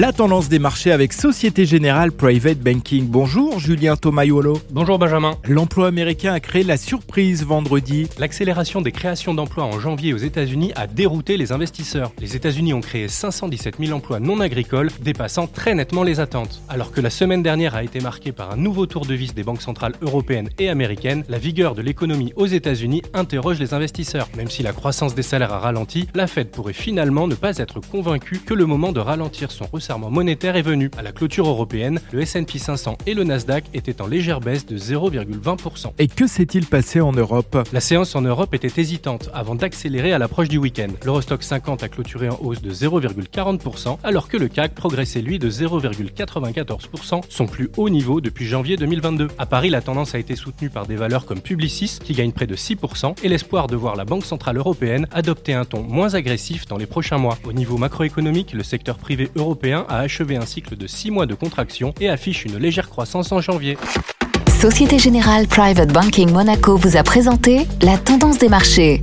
La tendance des marchés avec Société Générale Private Banking. Bonjour Julien Tomayolo. Bonjour Benjamin. L'emploi américain a créé la surprise vendredi. L'accélération des créations d'emplois en janvier aux États-Unis a dérouté les investisseurs. Les États-Unis ont créé 517 000 emplois non agricoles, dépassant très nettement les attentes. Alors que la semaine dernière a été marquée par un nouveau tour de vis des banques centrales européennes et américaines, la vigueur de l'économie aux États-Unis interroge les investisseurs. Même si la croissance des salaires a ralenti, la Fed pourrait finalement ne pas être convaincue que le moment de ralentir son resserrement monétaire est venu. À la clôture européenne, le S&P 500 et le Nasdaq étaient en légère baisse de 0,20%. Et que s'est-il passé en Europe? La séance en Europe était hésitante avant d'accélérer à l'approche du week-end. L'Eurostock 50 a clôturé en hausse de 0,40% alors que le CAC progressait lui de 0,94%, son plus haut niveau depuis janvier 2022. À Paris, la tendance a été soutenue par des valeurs comme Publicis qui gagne près de 6% et l'espoir de voir la Banque Centrale Européenne adopter un ton moins agressif dans les prochains mois. Au niveau macroéconomique, le secteur privé a achevé un cycle de 6 mois de contraction et affiche une légère croissance en janvier. Société Générale Private Banking Monaco vous a présenté la tendance des marchés.